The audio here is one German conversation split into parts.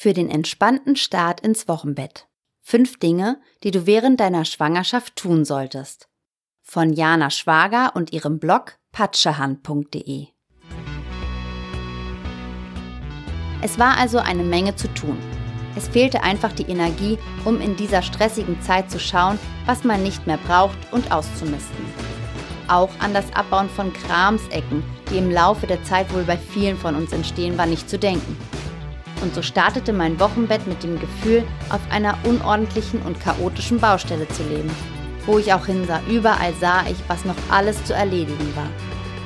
Für den entspannten Start ins Wochenbett. Fünf Dinge, die du während deiner Schwangerschaft tun solltest. Von Jana Schwager und ihrem Blog patschehand.de. Es war also eine Menge zu tun. Es fehlte einfach die Energie, um in dieser stressigen Zeit zu schauen, was man nicht mehr braucht und auszumisten. Auch an das Abbauen von Kramsecken, die im Laufe der Zeit wohl bei vielen von uns entstehen, war nicht zu denken. Und so startete mein Wochenbett mit dem Gefühl, auf einer unordentlichen und chaotischen Baustelle zu leben. Wo ich auch hinsah, überall sah ich, was noch alles zu erledigen war.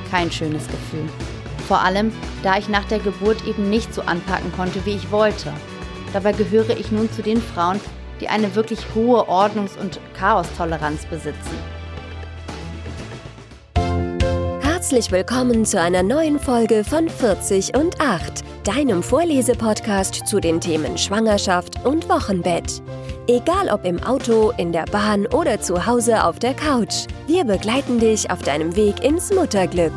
Kein schönes Gefühl. Vor allem, da ich nach der Geburt eben nicht so anpacken konnte, wie ich wollte. Dabei gehöre ich nun zu den Frauen, die eine wirklich hohe Ordnungs- und Chaostoleranz besitzen. Herzlich willkommen zu einer neuen Folge von 40 und 8, deinem Vorlesepodcast zu den Themen Schwangerschaft und Wochenbett. Egal ob im Auto, in der Bahn oder zu Hause auf der Couch, wir begleiten dich auf deinem Weg ins Mutterglück.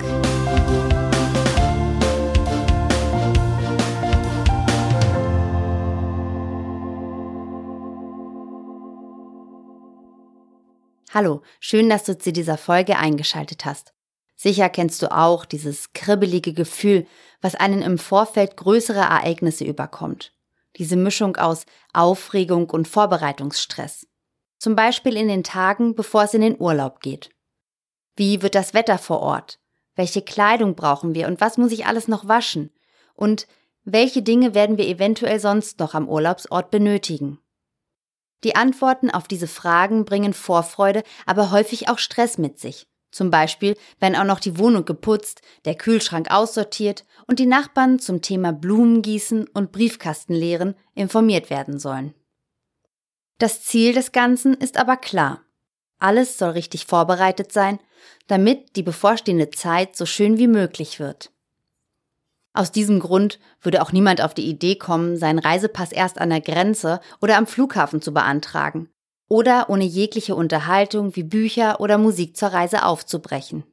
Hallo, schön, dass du zu dieser Folge eingeschaltet hast. Sicher kennst du auch dieses kribbelige Gefühl, was einen im Vorfeld größere Ereignisse überkommt. Diese Mischung aus Aufregung und Vorbereitungsstress. Zum Beispiel in den Tagen, bevor es in den Urlaub geht. Wie wird das Wetter vor Ort? Welche Kleidung brauchen wir und was muss ich alles noch waschen? Und welche Dinge werden wir eventuell sonst noch am Urlaubsort benötigen? Die Antworten auf diese Fragen bringen Vorfreude, aber häufig auch Stress mit sich. Zum Beispiel, wenn auch noch die Wohnung geputzt, der Kühlschrank aussortiert und die Nachbarn zum Thema Blumengießen und Briefkastenleeren informiert werden sollen. Das Ziel des Ganzen ist aber klar. Alles soll richtig vorbereitet sein, damit die bevorstehende Zeit so schön wie möglich wird. Aus diesem Grund würde auch niemand auf die Idee kommen, seinen Reisepass erst an der Grenze oder am Flughafen zu beantragen oder ohne jegliche Unterhaltung wie Bücher oder Musik zur Reise aufzubrechen.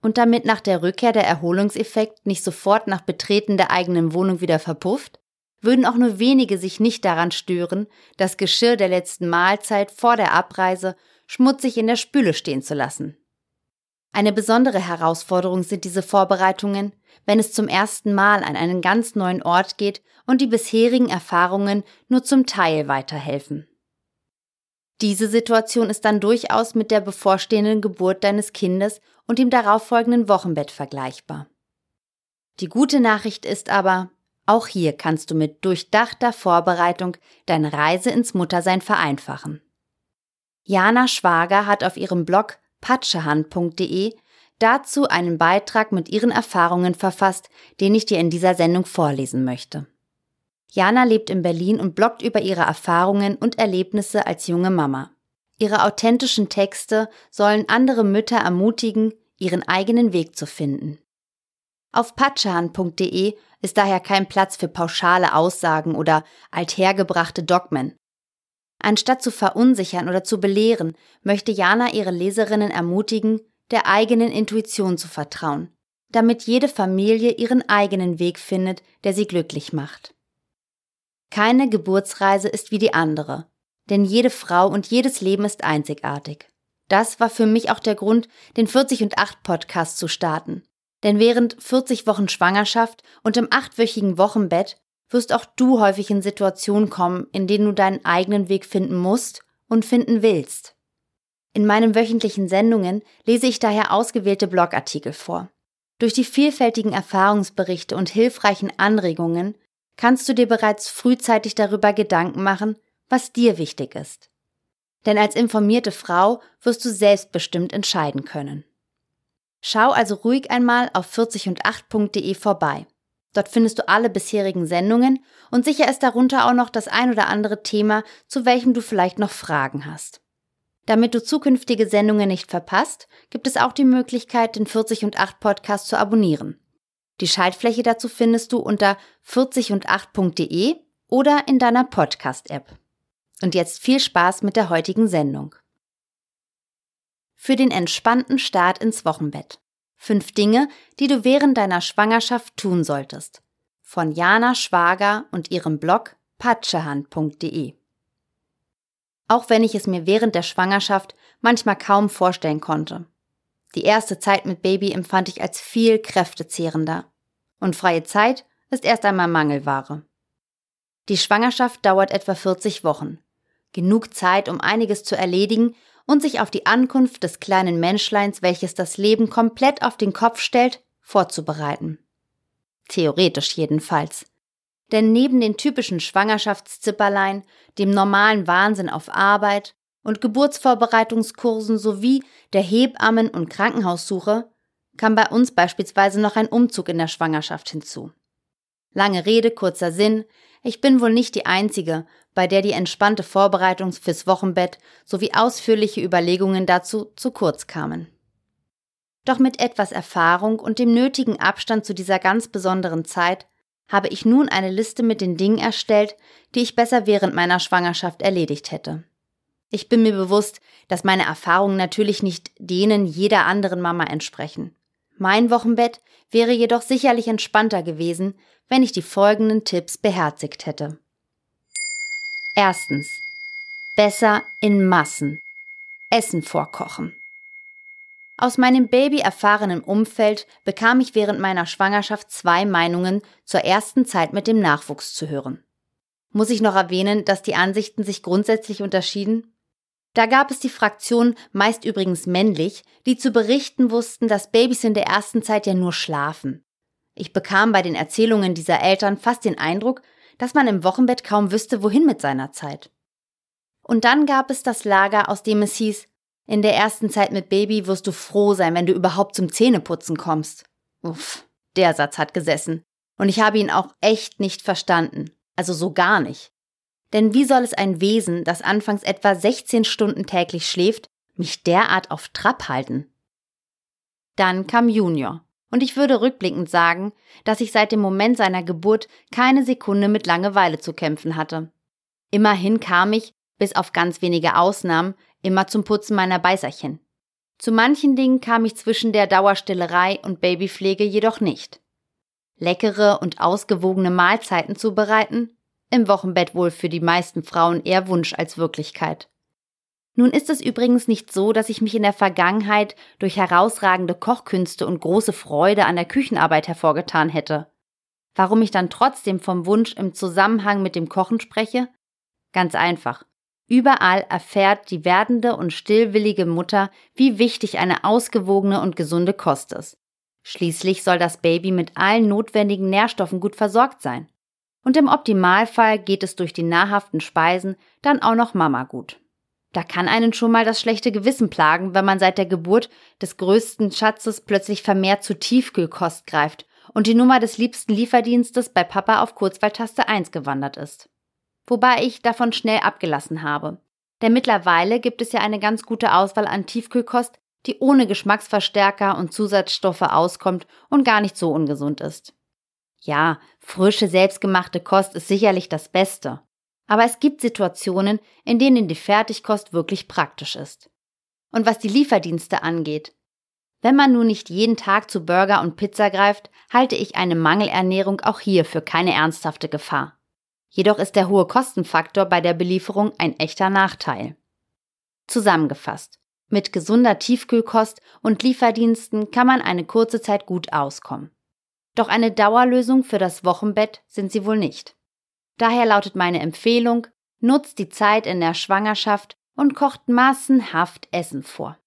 Und damit nach der Rückkehr der Erholungseffekt nicht sofort nach Betreten der eigenen Wohnung wieder verpufft, würden auch nur wenige sich nicht daran stören, das Geschirr der letzten Mahlzeit vor der Abreise schmutzig in der Spüle stehen zu lassen. Eine besondere Herausforderung sind diese Vorbereitungen, wenn es zum ersten Mal an einen ganz neuen Ort geht und die bisherigen Erfahrungen nur zum Teil weiterhelfen. Diese Situation ist dann durchaus mit der bevorstehenden Geburt deines Kindes und dem darauffolgenden Wochenbett vergleichbar. Die gute Nachricht ist aber, auch hier kannst du mit durchdachter Vorbereitung deine Reise ins Muttersein vereinfachen. Jana Schwager hat auf ihrem Blog patschehand.de dazu einen Beitrag mit ihren Erfahrungen verfasst, den ich dir in dieser Sendung vorlesen möchte. Jana lebt in Berlin und bloggt über ihre Erfahrungen und Erlebnisse als junge Mama. Ihre authentischen Texte sollen andere Mütter ermutigen, ihren eigenen Weg zu finden. Auf patschan.de ist daher kein Platz für pauschale Aussagen oder althergebrachte Dogmen. Anstatt zu verunsichern oder zu belehren, möchte Jana ihre Leserinnen ermutigen, der eigenen Intuition zu vertrauen, damit jede Familie ihren eigenen Weg findet, der sie glücklich macht. Keine Geburtsreise ist wie die andere, denn jede Frau und jedes Leben ist einzigartig. Das war für mich auch der Grund, den 40 und 8 Podcast zu starten. Denn während 40 Wochen Schwangerschaft und im achtwöchigen Wochenbett wirst auch du häufig in Situationen kommen, in denen du deinen eigenen Weg finden musst und finden willst. In meinen wöchentlichen Sendungen lese ich daher ausgewählte Blogartikel vor. Durch die vielfältigen Erfahrungsberichte und hilfreichen Anregungen kannst du dir bereits frühzeitig darüber Gedanken machen, was dir wichtig ist. Denn als informierte Frau wirst du selbstbestimmt entscheiden können. Schau also ruhig einmal auf 40und8.de vorbei. Dort findest du alle bisherigen Sendungen und sicher ist darunter auch noch das ein oder andere Thema, zu welchem du vielleicht noch Fragen hast. Damit du zukünftige Sendungen nicht verpasst, gibt es auch die Möglichkeit, den 40 und 8 Podcast zu abonnieren. Die Schaltfläche dazu findest du unter 40und8.de oder in deiner Podcast-App. Und jetzt viel Spaß mit der heutigen Sendung. Für den entspannten Start ins Wochenbett. Fünf Dinge, die du während deiner Schwangerschaft tun solltest. von Jana Schwager und ihrem Blog patschehand.de. Auch wenn ich es mir während der Schwangerschaft manchmal kaum vorstellen konnte. Die erste Zeit mit Baby empfand ich als viel kräftezehrender. Und freie Zeit ist erst einmal Mangelware. Die Schwangerschaft dauert etwa 40 Wochen. Genug Zeit, um einiges zu erledigen und sich auf die Ankunft des kleinen Menschleins, welches das Leben komplett auf den Kopf stellt, vorzubereiten. Theoretisch jedenfalls. Denn neben den typischen Schwangerschaftszipperlein, dem normalen Wahnsinn auf Arbeit und Geburtsvorbereitungskursen sowie der Hebammen- und Krankenhaussuche kam bei uns beispielsweise noch ein Umzug in der Schwangerschaft hinzu. Lange Rede, kurzer Sinn, ich bin wohl nicht die Einzige, bei der die entspannte Vorbereitung fürs Wochenbett sowie ausführliche Überlegungen dazu zu kurz kamen. Doch mit etwas Erfahrung und dem nötigen Abstand zu dieser ganz besonderen Zeit habe ich nun eine Liste mit den Dingen erstellt, die ich besser während meiner Schwangerschaft erledigt hätte. Ich bin mir bewusst, dass meine Erfahrungen natürlich nicht denen jeder anderen Mama entsprechen. Mein Wochenbett wäre jedoch sicherlich entspannter gewesen, wenn ich die folgenden Tipps beherzigt hätte. Erstens. Besser in Massen. Essen vorkochen. Aus meinem Baby erfahrenen Umfeld bekam ich während meiner Schwangerschaft zwei Meinungen zur ersten Zeit mit dem Nachwuchs zu hören. Muss ich noch erwähnen, dass die Ansichten sich grundsätzlich unterschieden? Da gab es die Fraktion, meist übrigens männlich, die zu berichten wussten, dass Babys in der ersten Zeit ja nur schlafen. Ich bekam bei den Erzählungen dieser Eltern fast den Eindruck, dass man im Wochenbett kaum wüsste, wohin mit seiner Zeit. Und dann gab es das Lager, aus dem es hieß, in der ersten Zeit mit Baby wirst du froh sein, wenn du überhaupt zum Zähneputzen kommst. Uff, der Satz hat gesessen. Und ich habe ihn auch echt nicht verstanden. Also so gar nicht. Denn wie soll es ein Wesen, das anfangs etwa 16 Stunden täglich schläft, mich derart auf Trab halten? Dann kam Junior. Und ich würde rückblickend sagen, dass ich seit dem Moment seiner Geburt keine Sekunde mit Langeweile zu kämpfen hatte. Immerhin kam ich, bis auf ganz wenige Ausnahmen, immer zum Putzen meiner Beißerchen. Zu manchen Dingen kam ich zwischen der Dauerstillerei und Babypflege jedoch nicht. Leckere und ausgewogene Mahlzeiten zu bereiten, im Wochenbett wohl für die meisten Frauen eher Wunsch als Wirklichkeit. Nun ist es übrigens nicht so, dass ich mich in der Vergangenheit durch herausragende Kochkünste und große Freude an der Küchenarbeit hervorgetan hätte. Warum ich dann trotzdem vom Wunsch im Zusammenhang mit dem Kochen spreche? Ganz einfach. Überall erfährt die werdende und stillwillige Mutter, wie wichtig eine ausgewogene und gesunde Kost ist. Schließlich soll das Baby mit allen notwendigen Nährstoffen gut versorgt sein. Und im Optimalfall geht es durch die nahrhaften Speisen dann auch noch Mama gut. Da kann einen schon mal das schlechte Gewissen plagen, wenn man seit der Geburt des größten Schatzes plötzlich vermehrt zu Tiefkühlkost greift und die Nummer des liebsten Lieferdienstes bei Papa auf Kurzwahltaste 1 gewandert ist wobei ich davon schnell abgelassen habe. Denn mittlerweile gibt es ja eine ganz gute Auswahl an Tiefkühlkost, die ohne Geschmacksverstärker und Zusatzstoffe auskommt und gar nicht so ungesund ist. Ja, frische, selbstgemachte Kost ist sicherlich das Beste. Aber es gibt Situationen, in denen die Fertigkost wirklich praktisch ist. Und was die Lieferdienste angeht, wenn man nun nicht jeden Tag zu Burger und Pizza greift, halte ich eine Mangelernährung auch hier für keine ernsthafte Gefahr. Jedoch ist der hohe Kostenfaktor bei der Belieferung ein echter Nachteil. Zusammengefasst. Mit gesunder Tiefkühlkost und Lieferdiensten kann man eine kurze Zeit gut auskommen. Doch eine Dauerlösung für das Wochenbett sind sie wohl nicht. Daher lautet meine Empfehlung, nutzt die Zeit in der Schwangerschaft und kocht massenhaft Essen vor.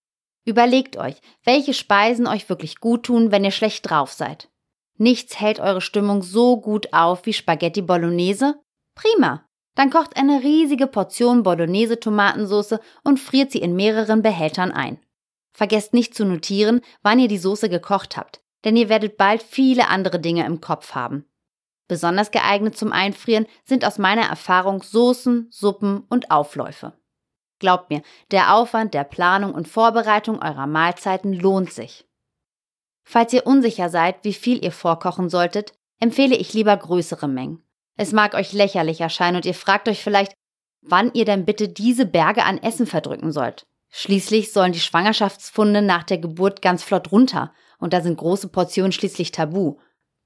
Überlegt euch, welche Speisen euch wirklich gut tun, wenn ihr schlecht drauf seid. Nichts hält eure Stimmung so gut auf wie Spaghetti Bolognese Prima. Dann kocht eine riesige Portion Bolognese Tomatensauce und friert sie in mehreren Behältern ein. Vergesst nicht zu notieren, wann ihr die Soße gekocht habt, denn ihr werdet bald viele andere Dinge im Kopf haben. Besonders geeignet zum Einfrieren sind aus meiner Erfahrung Soßen, Suppen und Aufläufe. Glaubt mir, der Aufwand der Planung und Vorbereitung eurer Mahlzeiten lohnt sich. Falls ihr unsicher seid, wie viel ihr vorkochen solltet, empfehle ich lieber größere Mengen. Es mag euch lächerlich erscheinen und ihr fragt euch vielleicht, wann ihr denn bitte diese Berge an Essen verdrücken sollt. Schließlich sollen die Schwangerschaftsfunde nach der Geburt ganz flott runter und da sind große Portionen schließlich tabu.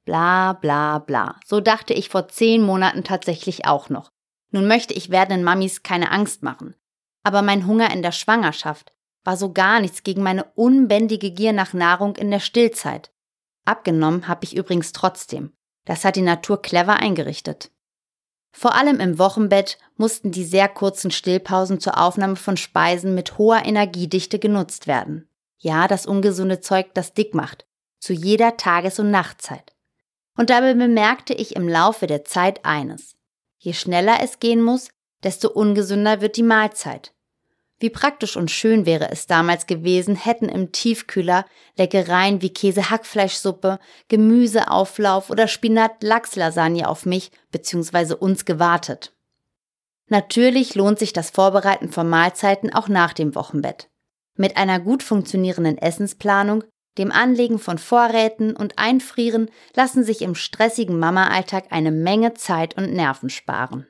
Bla bla bla. So dachte ich vor zehn Monaten tatsächlich auch noch. Nun möchte ich werdenden Mamis keine Angst machen. Aber mein Hunger in der Schwangerschaft war so gar nichts gegen meine unbändige Gier nach Nahrung in der Stillzeit. Abgenommen habe ich übrigens trotzdem. Das hat die Natur clever eingerichtet. Vor allem im Wochenbett mussten die sehr kurzen Stillpausen zur Aufnahme von Speisen mit hoher Energiedichte genutzt werden. Ja, das ungesunde Zeug, das dick macht. Zu jeder Tages- und Nachtzeit. Und dabei bemerkte ich im Laufe der Zeit eines. Je schneller es gehen muss, desto ungesünder wird die Mahlzeit. Wie praktisch und schön wäre es damals gewesen, hätten im Tiefkühler Leckereien wie Käse-Hackfleischsuppe, Gemüseauflauf oder Spinat-Lachs-Lasagne auf mich bzw. uns gewartet. Natürlich lohnt sich das Vorbereiten von Mahlzeiten auch nach dem Wochenbett. Mit einer gut funktionierenden Essensplanung, dem Anlegen von Vorräten und Einfrieren lassen sich im stressigen Mama-Alltag eine Menge Zeit und Nerven sparen.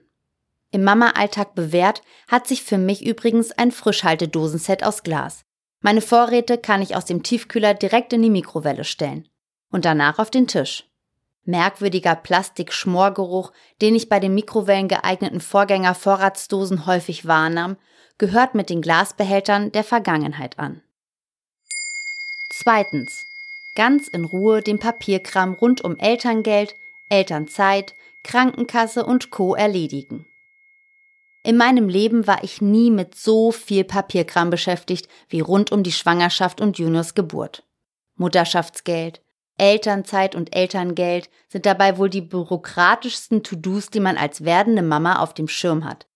Im Mama-Alltag bewährt hat sich für mich übrigens ein Frischhaltedosenset aus Glas. Meine Vorräte kann ich aus dem Tiefkühler direkt in die Mikrowelle stellen. Und danach auf den Tisch. Merkwürdiger Plastik-Schmorgeruch, den ich bei den Mikrowellen geeigneten Vorgänger-Vorratsdosen häufig wahrnahm, gehört mit den Glasbehältern der Vergangenheit an. Zweitens. Ganz in Ruhe den Papierkram rund um Elterngeld, Elternzeit, Krankenkasse und Co. erledigen. In meinem Leben war ich nie mit so viel Papierkram beschäftigt wie rund um die Schwangerschaft und Juniors Geburt. Mutterschaftsgeld, Elternzeit und Elterngeld sind dabei wohl die bürokratischsten To-Dos, die man als werdende Mama auf dem Schirm hat.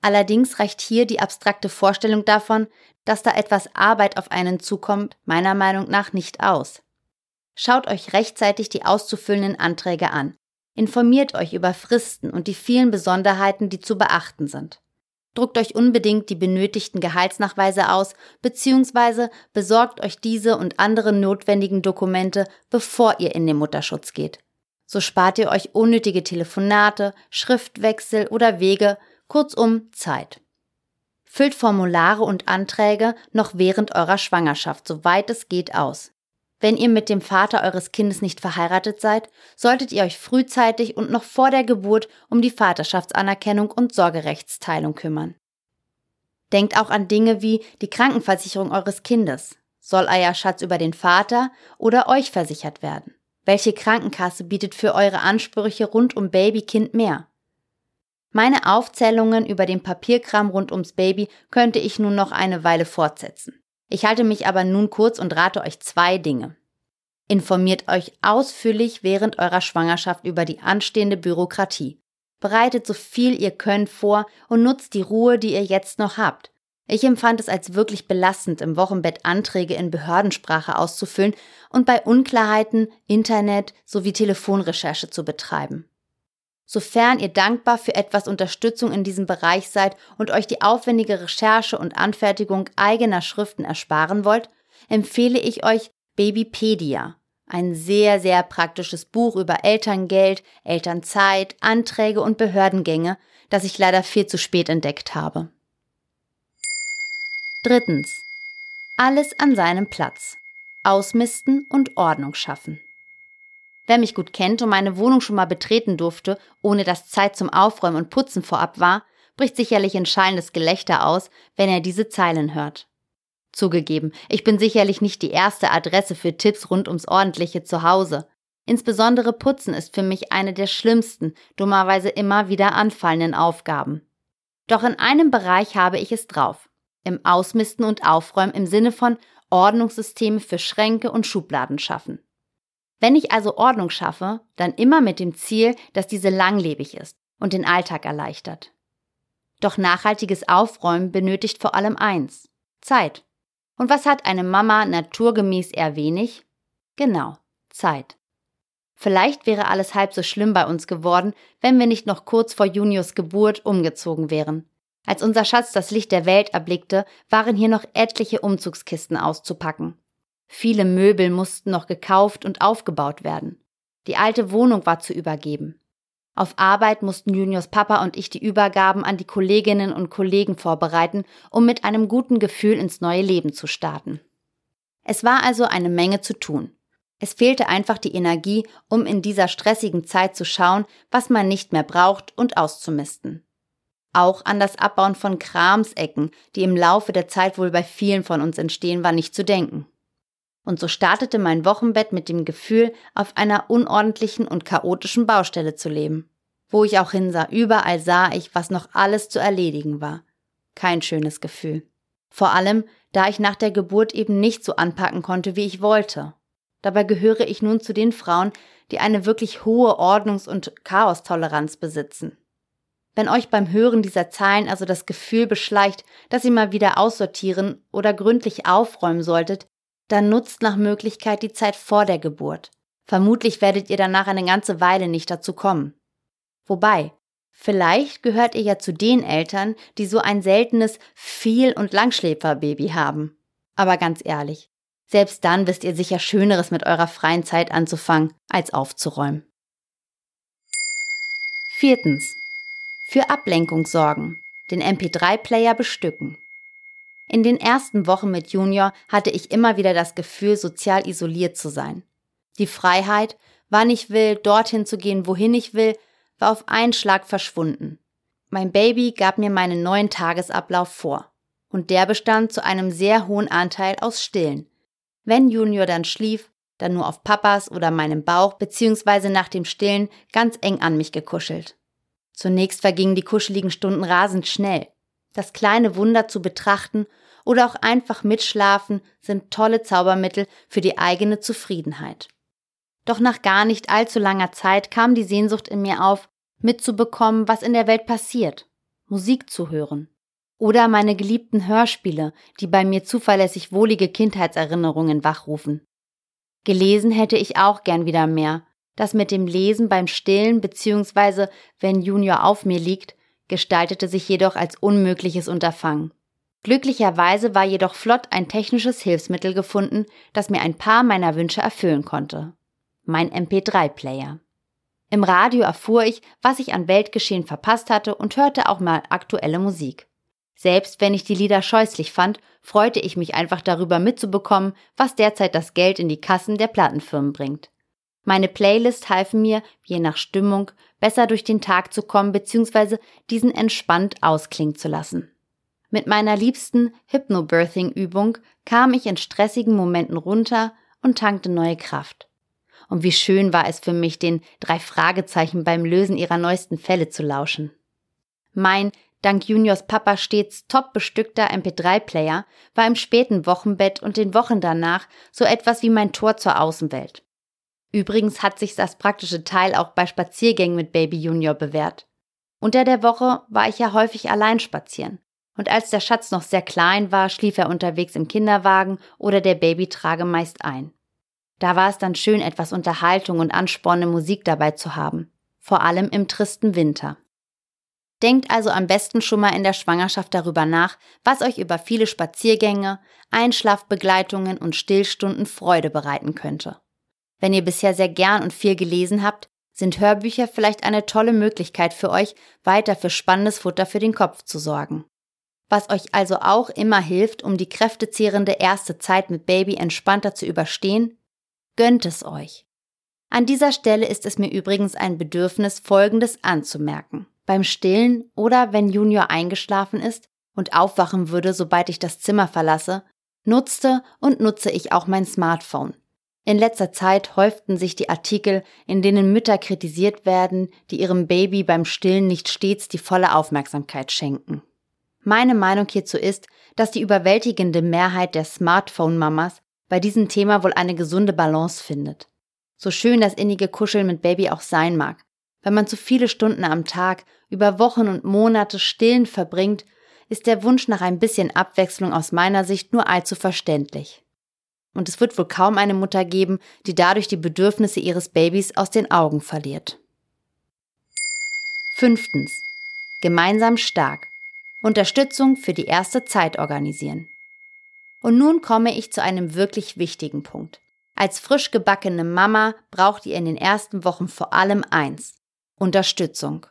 Allerdings reicht hier die abstrakte Vorstellung davon, dass da etwas Arbeit auf einen zukommt, meiner Meinung nach nicht aus. Schaut euch rechtzeitig die auszufüllenden Anträge an. Informiert euch über Fristen und die vielen Besonderheiten, die zu beachten sind. Druckt euch unbedingt die benötigten Gehaltsnachweise aus, beziehungsweise besorgt euch diese und andere notwendigen Dokumente, bevor ihr in den Mutterschutz geht. So spart ihr euch unnötige Telefonate, Schriftwechsel oder Wege, kurzum Zeit. Füllt Formulare und Anträge noch während eurer Schwangerschaft, soweit es geht, aus. Wenn ihr mit dem Vater eures Kindes nicht verheiratet seid, solltet ihr euch frühzeitig und noch vor der Geburt um die Vaterschaftsanerkennung und Sorgerechtsteilung kümmern. Denkt auch an Dinge wie die Krankenversicherung eures Kindes. Soll euer Schatz über den Vater oder euch versichert werden? Welche Krankenkasse bietet für eure Ansprüche rund um Baby-Kind mehr? Meine Aufzählungen über den Papierkram rund ums Baby könnte ich nun noch eine Weile fortsetzen. Ich halte mich aber nun kurz und rate euch zwei Dinge. Informiert euch ausführlich während eurer Schwangerschaft über die anstehende Bürokratie. Bereitet so viel ihr könnt vor und nutzt die Ruhe, die ihr jetzt noch habt. Ich empfand es als wirklich belastend, im Wochenbett Anträge in Behördensprache auszufüllen und bei Unklarheiten Internet sowie Telefonrecherche zu betreiben. Sofern ihr dankbar für etwas Unterstützung in diesem Bereich seid und euch die aufwendige Recherche und Anfertigung eigener Schriften ersparen wollt, empfehle ich euch Babypedia, ein sehr, sehr praktisches Buch über Elterngeld, Elternzeit, Anträge und Behördengänge, das ich leider viel zu spät entdeckt habe. Drittens. Alles an seinem Platz. Ausmisten und Ordnung schaffen. Wer mich gut kennt und meine Wohnung schon mal betreten durfte, ohne dass Zeit zum Aufräumen und Putzen vorab war, bricht sicherlich ein schallendes Gelächter aus, wenn er diese Zeilen hört. Zugegeben, ich bin sicherlich nicht die erste Adresse für Tipps rund ums ordentliche Zuhause. Insbesondere Putzen ist für mich eine der schlimmsten, dummerweise immer wieder anfallenden Aufgaben. Doch in einem Bereich habe ich es drauf. Im Ausmisten und Aufräumen im Sinne von Ordnungssysteme für Schränke und Schubladen schaffen. Wenn ich also Ordnung schaffe, dann immer mit dem Ziel, dass diese langlebig ist und den Alltag erleichtert. Doch nachhaltiges Aufräumen benötigt vor allem eins, Zeit. Und was hat eine Mama naturgemäß eher wenig? Genau, Zeit. Vielleicht wäre alles halb so schlimm bei uns geworden, wenn wir nicht noch kurz vor Juniors Geburt umgezogen wären. Als unser Schatz das Licht der Welt erblickte, waren hier noch etliche Umzugskisten auszupacken. Viele Möbel mussten noch gekauft und aufgebaut werden. Die alte Wohnung war zu übergeben. Auf Arbeit mussten Juniors Papa und ich die Übergaben an die Kolleginnen und Kollegen vorbereiten, um mit einem guten Gefühl ins neue Leben zu starten. Es war also eine Menge zu tun. Es fehlte einfach die Energie, um in dieser stressigen Zeit zu schauen, was man nicht mehr braucht und auszumisten. Auch an das Abbauen von Kramsecken, die im Laufe der Zeit wohl bei vielen von uns entstehen, war nicht zu denken. Und so startete mein Wochenbett mit dem Gefühl, auf einer unordentlichen und chaotischen Baustelle zu leben. Wo ich auch hinsah, überall sah ich, was noch alles zu erledigen war. Kein schönes Gefühl. Vor allem, da ich nach der Geburt eben nicht so anpacken konnte, wie ich wollte. Dabei gehöre ich nun zu den Frauen, die eine wirklich hohe Ordnungs- und Chaostoleranz besitzen. Wenn euch beim Hören dieser Zeilen also das Gefühl beschleicht, dass ihr mal wieder aussortieren oder gründlich aufräumen solltet, dann nutzt nach Möglichkeit die Zeit vor der Geburt. Vermutlich werdet ihr danach eine ganze Weile nicht dazu kommen. Wobei, vielleicht gehört ihr ja zu den Eltern, die so ein seltenes Viel- und Langschläferbaby haben. Aber ganz ehrlich, selbst dann wisst ihr sicher Schöneres mit eurer freien Zeit anzufangen, als aufzuräumen. Viertens für Ablenkung sorgen, den MP3-Player bestücken. In den ersten Wochen mit Junior hatte ich immer wieder das Gefühl, sozial isoliert zu sein. Die Freiheit, wann ich will, dorthin zu gehen, wohin ich will, war auf einen Schlag verschwunden. Mein Baby gab mir meinen neuen Tagesablauf vor. Und der bestand zu einem sehr hohen Anteil aus Stillen. Wenn Junior dann schlief, dann nur auf Papas oder meinem Bauch beziehungsweise nach dem Stillen ganz eng an mich gekuschelt. Zunächst vergingen die kuscheligen Stunden rasend schnell. Das kleine Wunder zu betrachten oder auch einfach mitschlafen sind tolle Zaubermittel für die eigene Zufriedenheit. Doch nach gar nicht allzu langer Zeit kam die Sehnsucht in mir auf, mitzubekommen, was in der Welt passiert, Musik zu hören. Oder meine geliebten Hörspiele, die bei mir zuverlässig wohlige Kindheitserinnerungen wachrufen. Gelesen hätte ich auch gern wieder mehr, das mit dem Lesen beim Stillen bzw. wenn Junior auf mir liegt, gestaltete sich jedoch als unmögliches Unterfangen. Glücklicherweise war jedoch flott ein technisches Hilfsmittel gefunden, das mir ein paar meiner Wünsche erfüllen konnte. Mein MP3-Player. Im Radio erfuhr ich, was ich an Weltgeschehen verpasst hatte und hörte auch mal aktuelle Musik. Selbst wenn ich die Lieder scheußlich fand, freute ich mich einfach darüber mitzubekommen, was derzeit das Geld in die Kassen der Plattenfirmen bringt. Meine Playlist halfen mir, je nach Stimmung, besser durch den Tag zu kommen bzw. diesen entspannt ausklingen zu lassen. Mit meiner liebsten Hypnobirthing-Übung kam ich in stressigen Momenten runter und tankte neue Kraft. Und wie schön war es für mich, den drei Fragezeichen beim Lösen ihrer neuesten Fälle zu lauschen. Mein, dank Juniors Papa stets top bestückter MP3-Player, war im späten Wochenbett und den Wochen danach so etwas wie mein Tor zur Außenwelt. Übrigens hat sich das praktische Teil auch bei Spaziergängen mit Baby Junior bewährt. Unter der Woche war ich ja häufig allein spazieren. Und als der Schatz noch sehr klein war, schlief er unterwegs im Kinderwagen oder der Baby trage meist ein. Da war es dann schön, etwas Unterhaltung und anspornende Musik dabei zu haben. Vor allem im tristen Winter. Denkt also am besten schon mal in der Schwangerschaft darüber nach, was euch über viele Spaziergänge, Einschlafbegleitungen und Stillstunden Freude bereiten könnte. Wenn ihr bisher sehr gern und viel gelesen habt, sind Hörbücher vielleicht eine tolle Möglichkeit für euch, weiter für spannendes Futter für den Kopf zu sorgen. Was euch also auch immer hilft, um die kräftezehrende erste Zeit mit Baby entspannter zu überstehen, gönnt es euch. An dieser Stelle ist es mir übrigens ein Bedürfnis, Folgendes anzumerken. Beim Stillen oder wenn Junior eingeschlafen ist und aufwachen würde, sobald ich das Zimmer verlasse, nutzte und nutze ich auch mein Smartphone. In letzter Zeit häuften sich die Artikel, in denen Mütter kritisiert werden, die ihrem Baby beim Stillen nicht stets die volle Aufmerksamkeit schenken. Meine Meinung hierzu ist, dass die überwältigende Mehrheit der Smartphone-Mamas bei diesem Thema wohl eine gesunde Balance findet. So schön das innige Kuscheln mit Baby auch sein mag, wenn man zu viele Stunden am Tag über Wochen und Monate stillend verbringt, ist der Wunsch nach ein bisschen Abwechslung aus meiner Sicht nur allzu verständlich. Und es wird wohl kaum eine Mutter geben, die dadurch die Bedürfnisse ihres Babys aus den Augen verliert. Fünftens. Gemeinsam stark. Unterstützung für die erste Zeit organisieren. Und nun komme ich zu einem wirklich wichtigen Punkt. Als frisch gebackene Mama braucht ihr in den ersten Wochen vor allem eins. Unterstützung.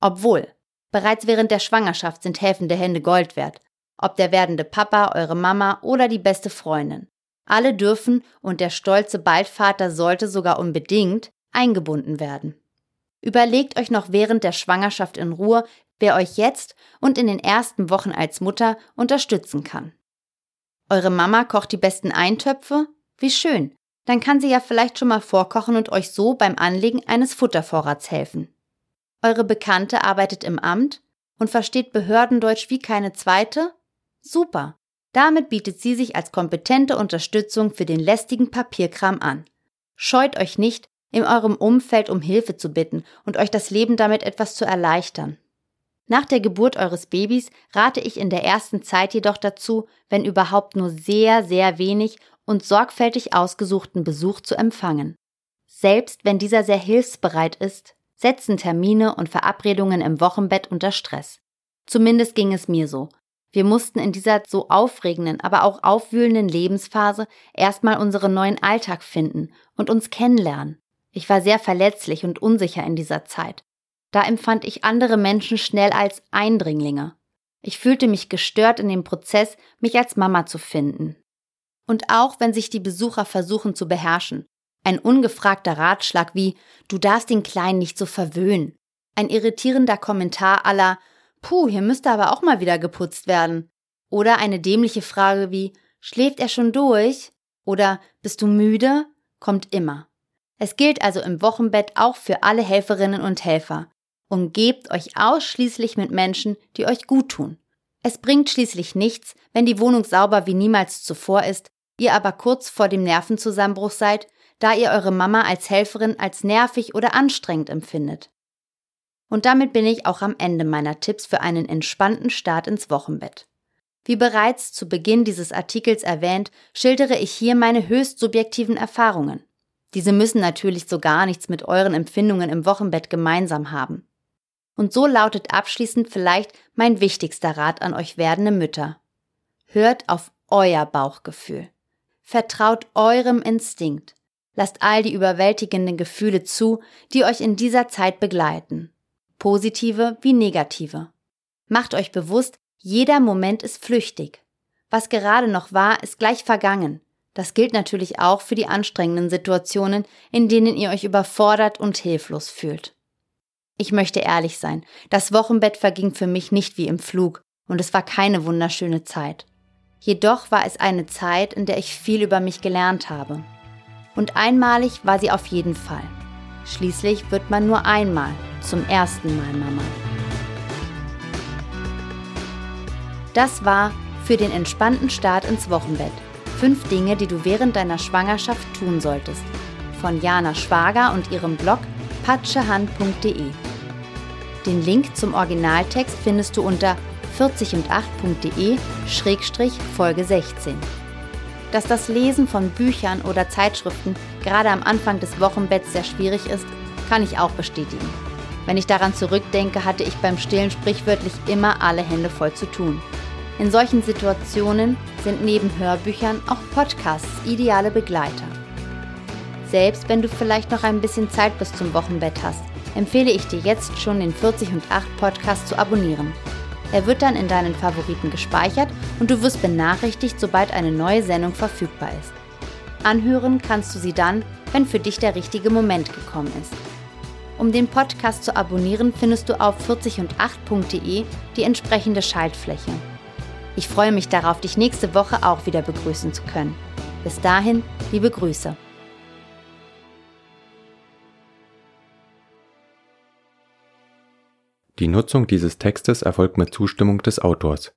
Obwohl, bereits während der Schwangerschaft sind helfende Hände Gold wert. Ob der werdende Papa, eure Mama oder die beste Freundin. Alle dürfen und der stolze Baldvater sollte sogar unbedingt eingebunden werden. Überlegt euch noch während der Schwangerschaft in Ruhe, wer euch jetzt und in den ersten Wochen als Mutter unterstützen kann. Eure Mama kocht die besten Eintöpfe? Wie schön. Dann kann sie ja vielleicht schon mal vorkochen und euch so beim Anlegen eines Futtervorrats helfen. Eure Bekannte arbeitet im Amt und versteht Behördendeutsch wie keine zweite? Super. Damit bietet sie sich als kompetente Unterstützung für den lästigen Papierkram an. Scheut euch nicht, in eurem Umfeld um Hilfe zu bitten und euch das Leben damit etwas zu erleichtern. Nach der Geburt eures Babys rate ich in der ersten Zeit jedoch dazu, wenn überhaupt nur sehr, sehr wenig und sorgfältig ausgesuchten Besuch zu empfangen. Selbst wenn dieser sehr hilfsbereit ist, setzen Termine und Verabredungen im Wochenbett unter Stress. Zumindest ging es mir so. Wir mussten in dieser so aufregenden, aber auch aufwühlenden Lebensphase erstmal unseren neuen Alltag finden und uns kennenlernen. Ich war sehr verletzlich und unsicher in dieser Zeit. Da empfand ich andere Menschen schnell als Eindringlinge. Ich fühlte mich gestört in dem Prozess, mich als Mama zu finden. Und auch wenn sich die Besucher versuchen zu beherrschen. Ein ungefragter Ratschlag wie, du darfst den Kleinen nicht so verwöhnen. Ein irritierender Kommentar aller, puh, hier müsste aber auch mal wieder geputzt werden. Oder eine dämliche Frage wie, schläft er schon durch? Oder bist du müde? Kommt immer. Es gilt also im Wochenbett auch für alle Helferinnen und Helfer. Umgebt euch ausschließlich mit Menschen, die euch gut tun. Es bringt schließlich nichts, wenn die Wohnung sauber wie niemals zuvor ist, ihr aber kurz vor dem Nervenzusammenbruch seid, da ihr eure Mama als Helferin als nervig oder anstrengend empfindet. Und damit bin ich auch am Ende meiner Tipps für einen entspannten Start ins Wochenbett. Wie bereits zu Beginn dieses Artikels erwähnt, schildere ich hier meine höchst subjektiven Erfahrungen. Diese müssen natürlich so gar nichts mit euren Empfindungen im Wochenbett gemeinsam haben. Und so lautet abschließend vielleicht mein wichtigster Rat an euch werdende Mütter. Hört auf euer Bauchgefühl. Vertraut eurem Instinkt. Lasst all die überwältigenden Gefühle zu, die euch in dieser Zeit begleiten. Positive wie negative. Macht euch bewusst, jeder Moment ist flüchtig. Was gerade noch war, ist gleich vergangen. Das gilt natürlich auch für die anstrengenden Situationen, in denen ihr euch überfordert und hilflos fühlt. Ich möchte ehrlich sein, das Wochenbett verging für mich nicht wie im Flug und es war keine wunderschöne Zeit. Jedoch war es eine Zeit, in der ich viel über mich gelernt habe. Und einmalig war sie auf jeden Fall. Schließlich wird man nur einmal zum ersten Mal Mama. Das war für den entspannten Start ins Wochenbett. Fünf Dinge, die du während deiner Schwangerschaft tun solltest. Von Jana Schwager und ihrem Blog patschehand.de. Den Link zum Originaltext findest du unter 40und8.de-Folge 16. Dass das Lesen von Büchern oder Zeitschriften gerade am Anfang des Wochenbetts sehr schwierig ist, kann ich auch bestätigen. Wenn ich daran zurückdenke, hatte ich beim Stillen sprichwörtlich immer alle Hände voll zu tun. In solchen Situationen sind neben Hörbüchern auch Podcasts ideale Begleiter. Selbst wenn du vielleicht noch ein bisschen Zeit bis zum Wochenbett hast, empfehle ich dir jetzt schon den 40 und 8 Podcast zu abonnieren. Er wird dann in deinen Favoriten gespeichert und du wirst benachrichtigt, sobald eine neue Sendung verfügbar ist. Anhören kannst du sie dann, wenn für dich der richtige Moment gekommen ist. Um den Podcast zu abonnieren, findest du auf 40und8.de die entsprechende Schaltfläche. Ich freue mich darauf, dich nächste Woche auch wieder begrüßen zu können. Bis dahin, liebe Grüße. Die Nutzung dieses Textes erfolgt mit Zustimmung des Autors